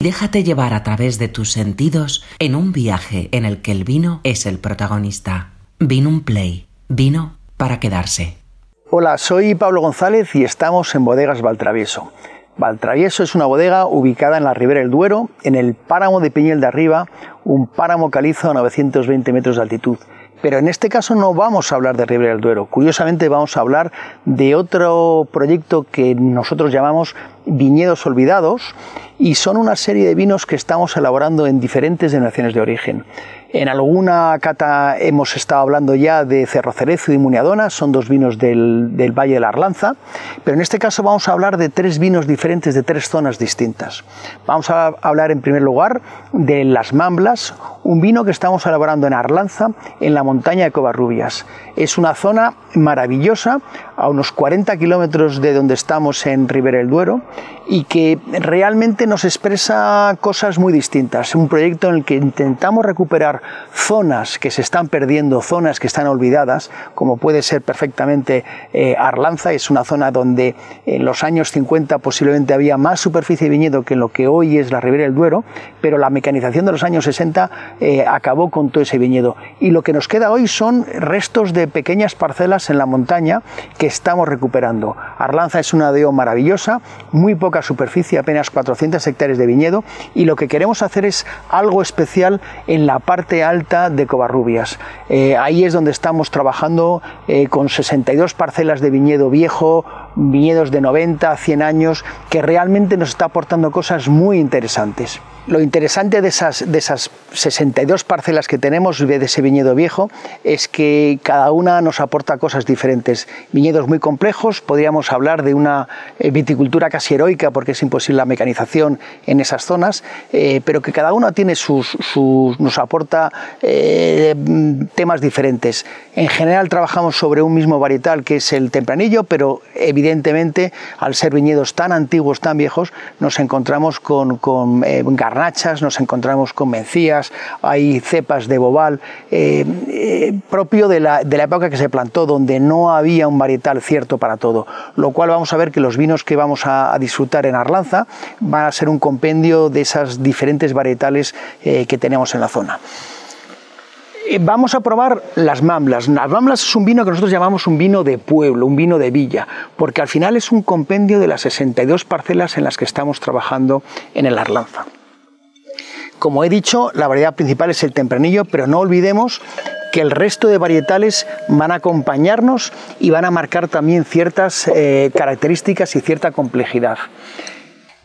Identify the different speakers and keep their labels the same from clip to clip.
Speaker 1: Déjate llevar a través de tus sentidos en un viaje en el que el vino es el protagonista. Vino un play. Vino para quedarse.
Speaker 2: Hola, soy Pablo González y estamos en Bodegas Valtravieso. Valtravieso es una bodega ubicada en la Ribera del Duero, en el páramo de Piñel de Arriba, un páramo calizo a 920 metros de altitud. Pero en este caso no vamos a hablar de Ribera del Duero. Curiosamente vamos a hablar de otro proyecto que nosotros llamamos Viñedos Olvidados y son una serie de vinos que estamos elaborando en diferentes denominaciones de origen. En alguna cata hemos estado hablando ya de Cerro Cerezo y Muniadona, son dos vinos del, del, Valle de la Arlanza, pero en este caso vamos a hablar de tres vinos diferentes de tres zonas distintas. Vamos a hablar en primer lugar de Las Mamblas, un vino que estamos elaborando en Arlanza, en la montaña de Covarrubias. Es una zona maravillosa, a unos 40 kilómetros de donde estamos en Ribera del Duero, y que realmente nos expresa cosas muy distintas. Un proyecto en el que intentamos recuperar zonas que se están perdiendo, zonas que están olvidadas, como puede ser perfectamente eh, Arlanza, es una zona donde en los años 50 posiblemente había más superficie de viñedo que en lo que hoy es la Ribera del Duero, pero la mecanización de los años 60 eh, acabó con todo ese viñedo. Y lo que nos queda hoy son restos de pequeñas parcelas en la montaña que estamos recuperando. Arlanza es una deo maravillosa, muy poca superficie, apenas 400 hectáreas de viñedo, y lo que queremos hacer es algo especial en la parte alta de Covarrubias. Eh, ahí es donde estamos trabajando eh, con 62 parcelas de viñedo viejo, viñedos de 90 a 100 años, que realmente nos está aportando cosas muy interesantes. Lo interesante de esas, de esas 62 parcelas que tenemos de ese viñedo viejo es que cada una nos aporta cosas diferentes. Viñedos muy complejos, podríamos hablar de una eh, viticultura casi heroica porque es imposible la mecanización en esas zonas, eh, pero que cada una tiene sus, sus nos aporta eh, temas diferentes. En general trabajamos sobre un mismo varietal que es el tempranillo, pero evidentemente al ser viñedos tan antiguos, tan viejos, nos encontramos con, con garnachas, nos encontramos con mencías, hay cepas de bobal, eh, eh, propio de la, de la, época que se plantó, donde no había un varietal cierto para todo. Lo cual vamos a ver que los vinos que vamos a, disfrutar en Arlanza van a ser un compendio de esas diferentes varietales eh, que tenemos en la zona vamos a probar las mamblas. Las mamblas es un vino que nosotros llamamos un vino de pueblo, un vino de villa, porque al final es un compendio de las 62 parcelas en las que estamos trabajando en el Arlanza. Como he dicho, la variedad principal es el tempranillo, pero no olvidemos que el resto de varietales van a acompañarnos y van a marcar también ciertas eh, características y cierta complejidad.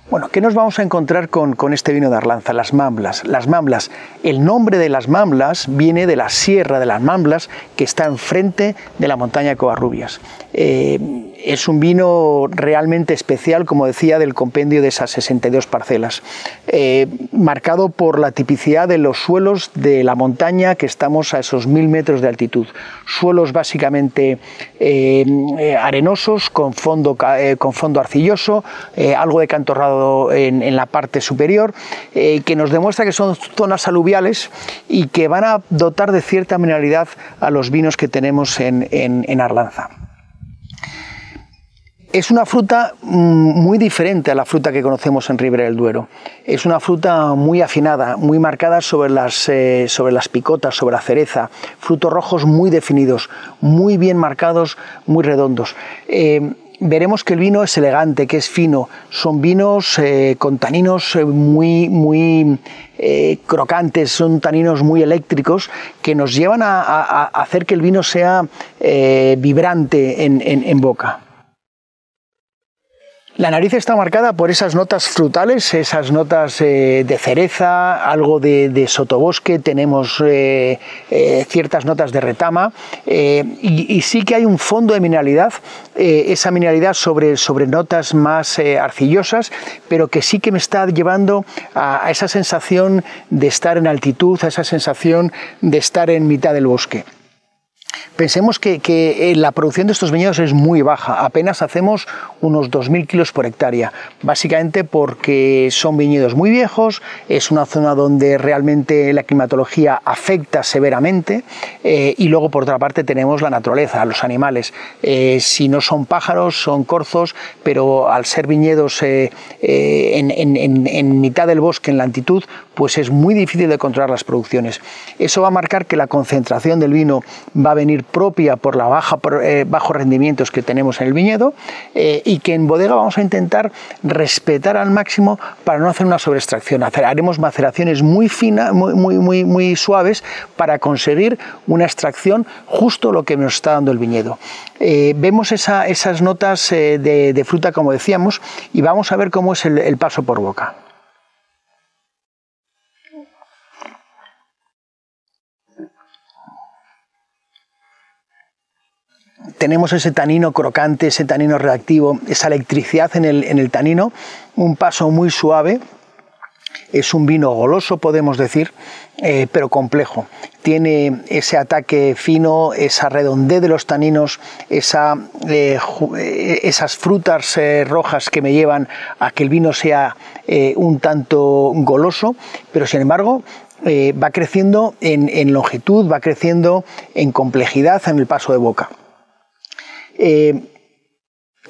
Speaker 2: Bueno, ¿qué nos vamos a encontrar con, este vino de Arlanza? Las Mamblas. Las Mamblas, el nombre de las Mamblas viene de la Sierra de las Mamblas que está enfrente de la montaña de Covarrubias. Eh, es un vino realmente especial, como decía, del compendio de esas 62 parcelas, eh, marcado por la tipicidad de los suelos de la montaña que estamos a esos mil metros de altitud. Suelos básicamente eh, arenosos, con fondo, eh, con fondo arcilloso, eh, algo de cantorrado en, en la parte superior, eh, que nos demuestra que son zonas aluviales y que van a dotar de cierta mineralidad a los vinos que tenemos en, en, en Arlanza es una fruta muy diferente a la fruta que conocemos en Ribera del Duero. Es una fruta muy afinada, muy marcada sobre las, eh, sobre las picotas, sobre la cereza, frutos rojos muy definidos, muy bien marcados, muy redondos. Eh, veremos que el vino es elegante, que es fino. Son vinos eh, con taninos muy, muy crocantes, son taninos muy eléctricos que nos llevan a, hacer que el vino sea vibrante en boca. La nariz está marcada por esas notas frutales, esas notas eh, de cereza, algo de, de sotobosque, tenemos eh, eh, ciertas notas de retama y, sí que hay un fondo de mineralidad, esa mineralidad sobre, sobre notas más arcillosas, pero que sí que me está llevando a, a esa sensación de estar en altitud, a esa sensación de estar en mitad del bosque. Pensemos que, eh, la producción de estos viñedos es muy baja, apenas hacemos unos 2.000 kilos por hectárea, básicamente porque son viñedos muy viejos, es una zona donde realmente la climatología afecta severamente eh, y luego por otra parte tenemos la naturaleza, los animales. Eh, si no son pájaros, son corzos, pero al ser viñedos en, en mitad del bosque, en la altitud, pues es muy difícil de controlar las producciones. Eso va a marcar que la concentración del vino va a venir propia por baja, eh, bajos rendimientos que tenemos en el viñedo eh, y que en bodega vamos a intentar respetar al máximo para no hacer una sobreextracción. Haremos maceraciones muy finas, muy suaves para conseguir una extracción justo lo que nos está dando el viñedo. Eh, vemos esas notas de, fruta, como decíamos, y vamos a ver cómo es el paso por boca. Tenemos ese tanino crocante, ese tanino reactivo, esa electricidad en el, tanino, un paso muy suave. Es un vino goloso, podemos decir, eh, pero complejo. Tiene ese ataque fino, esa redondez de los taninos, esa, eh, eh, esas frutas rojas que me llevan a que el vino sea un tanto goloso, pero sin embargo va creciendo en longitud, va creciendo en complejidad en el paso de boca. Eh,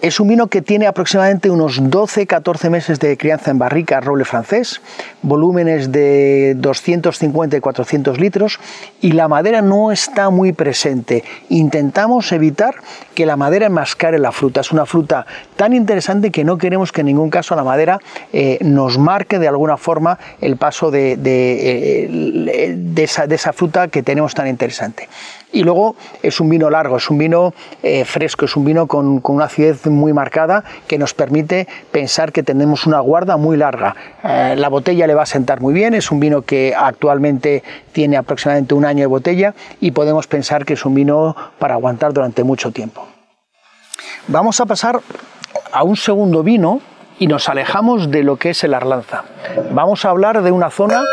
Speaker 2: es un vino que tiene aproximadamente unos 12-14 meses de crianza en barrica roble francés, volúmenes de 250 y 400 litros y la madera no está muy presente. Intentamos evitar que la madera enmascare la fruta. Es una fruta tan interesante que no queremos que en ningún caso la madera eh, nos marque de alguna forma el paso de, eh, esa fruta que tenemos tan interesante. Y luego es un vino largo, es un vino eh, fresco, es un vino con, una acidez muy marcada que nos permite pensar que tenemos una guarda muy larga. Eh, la botella le va a sentar muy bien, es un vino que actualmente tiene aproximadamente un año de botella y podemos pensar que es un vino para aguantar durante mucho tiempo. Vamos a pasar a un segundo vino y nos alejamos de lo que es el Arlanza. Vamos a hablar de una zona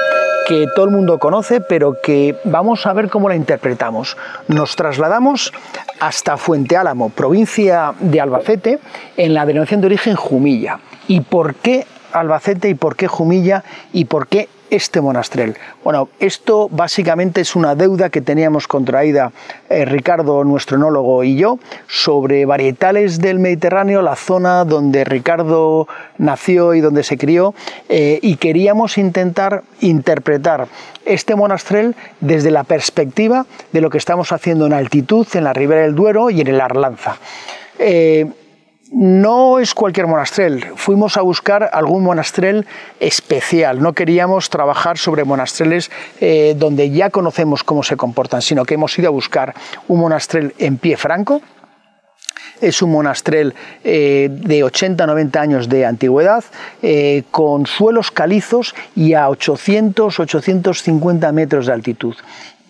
Speaker 2: que todo el mundo conoce, pero que vamos a ver cómo la interpretamos. Nos trasladamos hasta Fuente Álamo, provincia de Albacete, en la denominación de origen Jumilla. ¿Y por qué Albacete y por qué Jumilla y por qué este monastrel. Bueno, esto básicamente es una deuda que teníamos contraída eh, Ricardo, nuestro enólogo, y yo sobre varietales del Mediterráneo, la zona donde Ricardo nació y donde se crió, eh, y queríamos intentar interpretar este monastrel desde la perspectiva de lo que estamos haciendo en altitud, en la ribera del Duero y en el Arlanza. Eh, no es cualquier monastrel, fuimos a buscar algún monastrel especial, no queríamos trabajar sobre monastreles eh, donde ya conocemos cómo se comportan, sino que hemos ido a buscar un monastrel en pie franco, es un monastrel eh, de 80-90 años de antigüedad, eh, con suelos calizos y a 800-850 metros de altitud.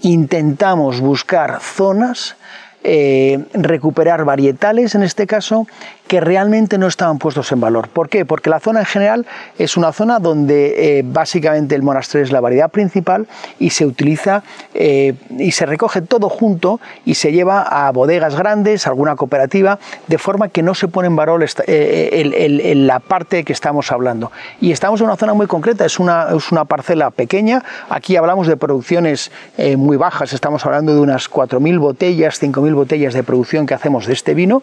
Speaker 2: Intentamos buscar zonas recuperar varietales en este caso que realmente no estaban puestos en valor. ¿Por qué? Porque la zona en general es una zona donde eh, básicamente el monasterio es la variedad principal y se utiliza eh, y se recoge todo junto y se lleva a bodegas grandes, alguna cooperativa, de forma que no se pone en valor eh, la parte que estamos hablando. Y estamos en una zona muy concreta, es una, es una parcela pequeña, aquí hablamos de producciones muy bajas, estamos hablando de unas 4.000 botellas, 5.000 botellas de producción que hacemos de este vino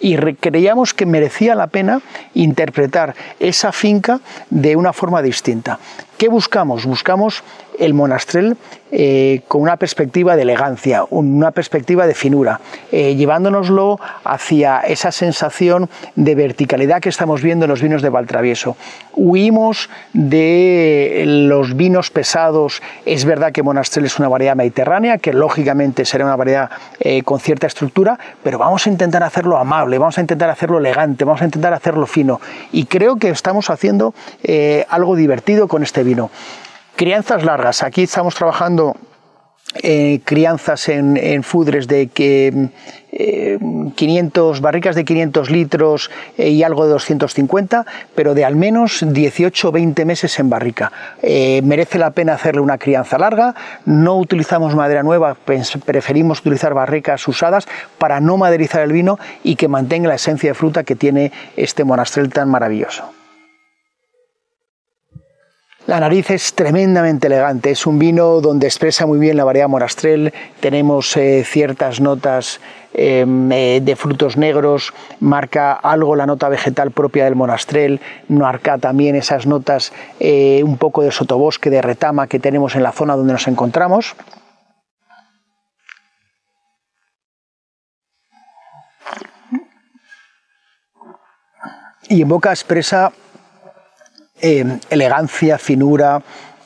Speaker 2: y creíamos que merecía la pena interpretar esa finca de una forma distinta. ¿Qué buscamos? Buscamos el monastrel eh, con una perspectiva de elegancia, una perspectiva de finura, eh, llevándonoslo hacia esa sensación de verticalidad que estamos viendo en los vinos de Valtravieso. Huimos de los vinos pesados, es verdad que monastrel es una variedad mediterránea, que lógicamente será una variedad eh, con cierta estructura, pero vamos a intentar hacerlo amable, vamos a intentar hacerlo elegante, vamos a intentar hacerlo fino, y creo que estamos haciendo algo divertido con este vino. Crianzas largas. Aquí estamos trabajando eh, crianzas en, fudres de que 500 barricas de 500 litros y algo de 250, pero de al menos 18 o 20 meses en barrica. merece la pena hacerle una crianza larga, no utilizamos madera nueva, preferimos utilizar barricas usadas para no maderizar el vino y que mantenga la esencia de fruta que tiene este monastrel tan maravilloso. La nariz es tremendamente elegante, es un vino donde expresa muy bien la variedad monastrel, tenemos eh, ciertas notas em, eh, de frutos negros, marca algo la nota vegetal propia del monastrel, marca también esas notas eh, un poco de sotobosque, de retama que tenemos en la zona donde nos encontramos. Y en boca expresa eh, elegancia, finura,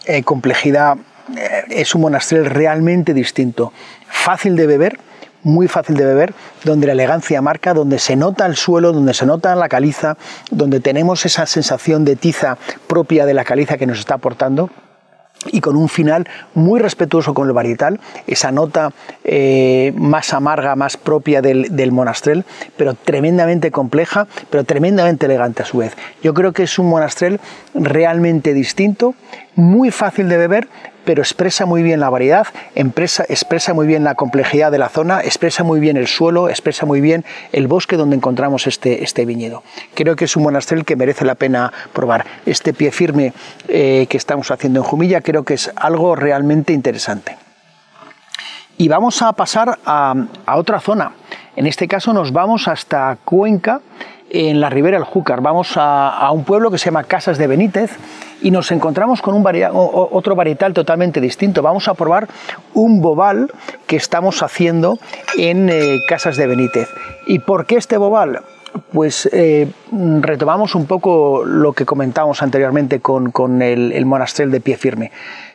Speaker 2: eh, complejidad. Eh, es un monastrel realmente distinto, fácil de beber, muy fácil de beber, donde la elegancia marca, donde se nota el suelo, donde se nota la caliza, donde tenemos esa sensación de tiza propia de la caliza que nos está aportando y con un final muy respetuoso con el varietal, esa nota eh, más amarga, más propia del, del, monastrel, pero tremendamente compleja, pero tremendamente elegante a su vez. Yo creo que es un monastrel realmente distinto, muy fácil de beber, pero expresa muy bien la variedad, expresa, muy bien la complejidad de la zona, expresa muy bien el suelo, expresa muy bien el bosque donde encontramos este, este viñedo. Creo que es un monastrel que merece la pena probar. Este pie firme eh, que estamos haciendo en Jumilla creo que es algo realmente interesante. Y vamos a pasar a, otra zona. En este caso nos vamos hasta Cuenca, en la ribera del Júcar. Vamos a, un pueblo que se llama Casas de Benítez y nos encontramos con un otro varietal totalmente distinto. Vamos a probar un bobal que estamos haciendo en eh, Casas de Benítez. ¿Y por qué este bobal? Pues eh, retomamos un poco lo que comentábamos anteriormente con, el, el monastrel de pie firme.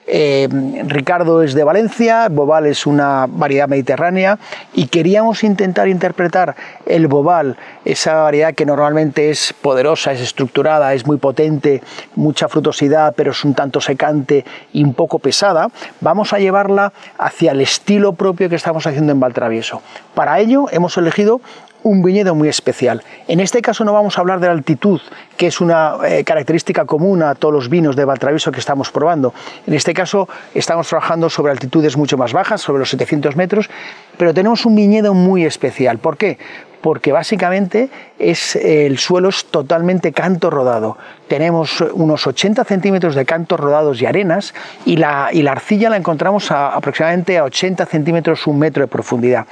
Speaker 2: Eh, Ricardo es de Valencia, Bobal es una variedad mediterránea y queríamos intentar interpretar el Bobal, esa variedad que normalmente es poderosa, es estructurada, es muy potente, mucha frutosidad, pero es un tanto secante y un poco pesada, vamos a llevarla hacia el estilo propio que estamos haciendo en Valtravieso. Para ello hemos elegido un viñedo muy especial. En este caso no vamos a hablar de la altitud, que es una eh, característica común a todos los vinos de Valtraviso que estamos probando. En este caso estamos trabajando sobre altitudes mucho más bajas, sobre los 700 metros, pero tenemos un viñedo muy especial. ¿Por qué? porque básicamente es, el suelo es totalmente canto rodado. Tenemos unos 80 centímetros de cantos rodados y arenas y la, y la arcilla la encontramos a, aproximadamente a 80 centímetros, un metro de profundidad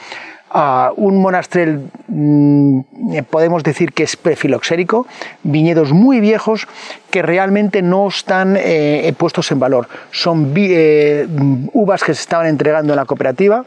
Speaker 2: un monastrel, mm, podemos decir que es prefiloxérico, viñedos muy viejos que realmente no están eh, puestos en valor. Son eh, uvas que se estaban entregando en la cooperativa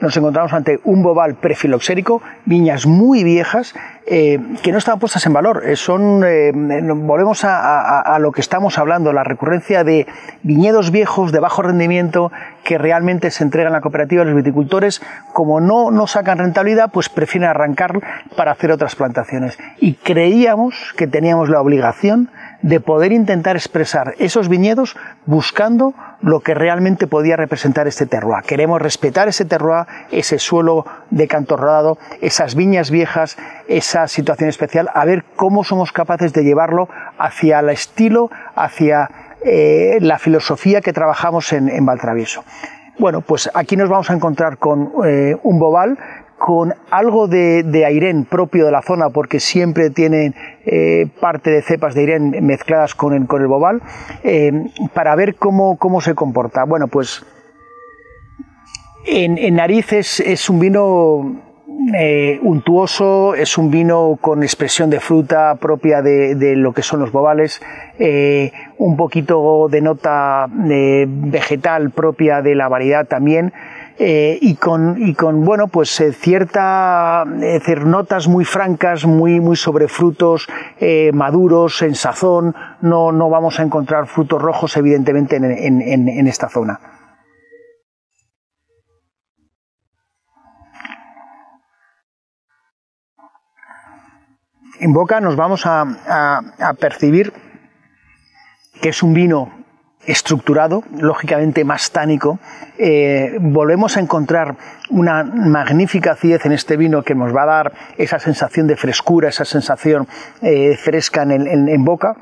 Speaker 2: nos encontramos ante un bobal prefiloxérico, viñas muy viejas eh, que no estaban puestas en valor. Eh, son, eh, volvemos a, lo que estamos hablando, la recurrencia de viñedos viejos de bajo rendimiento que realmente se entregan a la cooperativa. Los viticultores, como no, no sacan rentabilidad, pues prefieren arrancar para hacer otras plantaciones. Y creíamos que teníamos la obligación de poder intentar expresar esos viñedos buscando lo que realmente podía representar este terroir. Queremos respetar ese terroir, ese suelo de canto rodado, esas viñas viejas, esa situación especial, a ver cómo somos capaces de llevarlo hacia el estilo, hacia eh, la filosofía que trabajamos en, en Valtravieso. Bueno, pues aquí nos vamos a encontrar con eh, un bobal con algo de, de propio de la zona, porque siempre tienen eh, parte de cepas de airén mezcladas con el, con el bobal, eh, para ver cómo, cómo, se comporta. Bueno, pues en, en nariz es, un vino eh, untuoso, es un vino con expresión de fruta propia de lo que son los bobales, un poquito de nota vegetal propia de la variedad también. Eh, y, con, y con, bueno, pues eh, cierta, eh, notas muy francas, muy, muy sobre frutos maduros, en sazón, no, no vamos a encontrar frutos rojos evidentemente en, en, esta zona. En boca nos vamos a, a percibir que es un vino estructurado, lógicamente más tánico. Eh, volvemos a encontrar una magnífica acidez en este vino que nos va a dar esa sensación de frescura, esa sensación eh, fresca en boca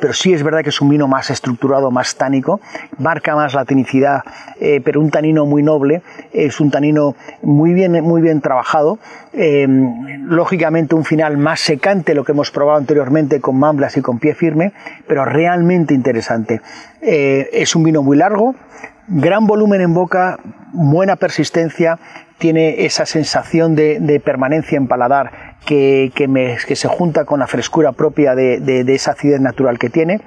Speaker 2: pero sí es verdad que es un vino más estructurado, más tánico, marca más la tinicidad, eh, pero un tanino muy noble, es un tanino muy bien, muy bien trabajado, eh, lógicamente un final más secante, lo que hemos probado anteriormente con mamblas y con pie firme, pero realmente interesante. Eh, es un vino muy largo, gran volumen en boca, buena persistencia, tiene esa sensación de, permanencia en paladar que, se junta con la frescura propia de, esa acidez natural que tiene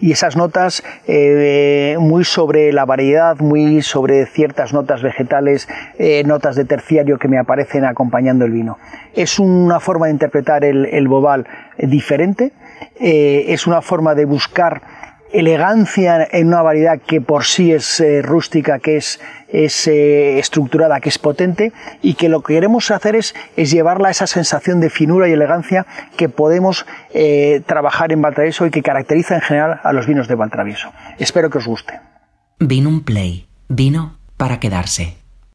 Speaker 2: y esas notas eh, muy sobre la variedad, muy sobre ciertas notas vegetales, eh, notas de terciario que me aparecen acompañando el vino. Es una forma de interpretar el, el bobal diferente, eh, es una forma de buscar elegancia en una variedad que por sí es eh, rústica, que es, eh, estructurada, que es potente y que lo que queremos hacer es, llevarla a esa sensación de finura y elegancia que podemos eh, trabajar en Valtravieso y que caracteriza en general a los vinos de Valtravieso. Espero que os guste.
Speaker 1: Vino un play, vino para quedarse.